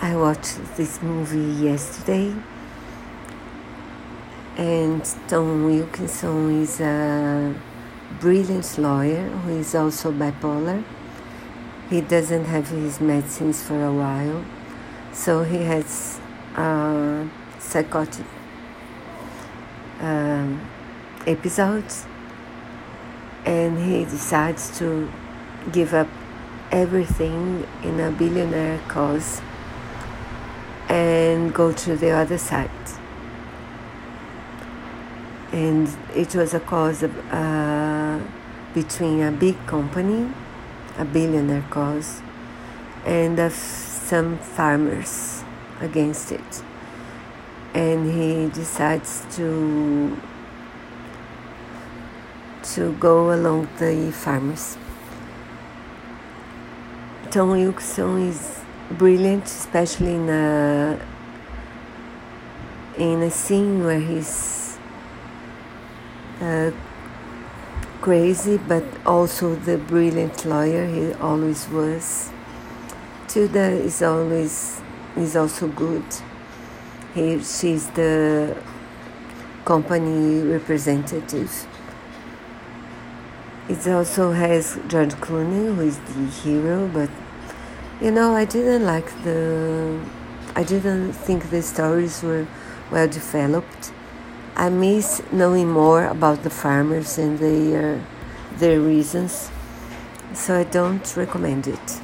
I watched this movie yesterday, and Tom Wilkinson is a brilliant lawyer who is also bipolar. He doesn't have his medicines for a while, so he has psychotic um, episodes, and he decides to give up everything in a billionaire cause and go to the other side. And it was a cause of, uh, between a big company, a billionaire cause, and of some farmers against it. And he decides to to go along the farmers. Tom Wilkinson is brilliant, especially in a in a scene where he's uh, crazy, but also the brilliant lawyer he always was. Tilda is always is also good. He she's the company representative. It also has George Clooney, who is the hero, but you know, I didn't like the. I didn't think the stories were well developed. I miss knowing more about the farmers and their their reasons, so I don't recommend it.